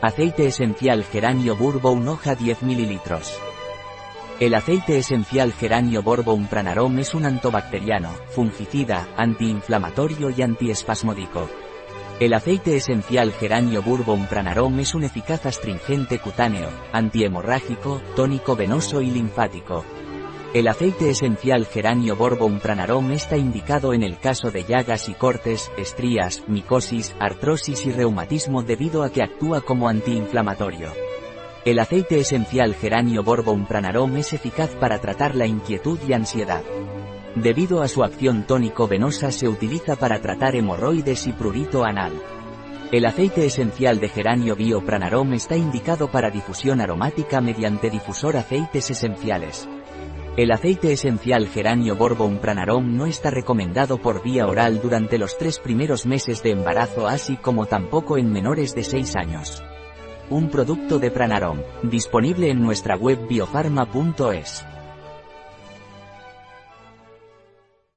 Aceite esencial geranio bourbon hoja 10 ml. El aceite esencial geranio bourbon pranarom es un antibacteriano, fungicida, antiinflamatorio y antiespasmódico. El aceite esencial geranio bourbon pranarom es un eficaz astringente cutáneo, antihemorrágico, tónico venoso y linfático. El aceite esencial geranio Bourbon Pranarom está indicado en el caso de llagas y cortes, estrías, micosis, artrosis y reumatismo debido a que actúa como antiinflamatorio. El aceite esencial geranio Bourbon Pranarom es eficaz para tratar la inquietud y ansiedad. Debido a su acción tónico-venosa se utiliza para tratar hemorroides y prurito anal. El aceite esencial de geranio Biopranarom está indicado para difusión aromática mediante difusor aceites esenciales. El aceite esencial geranio Bourbon Pranarom no está recomendado por vía oral durante los tres primeros meses de embarazo así como tampoco en menores de 6 años. Un producto de Pranarom, disponible en nuestra web biofarma.es.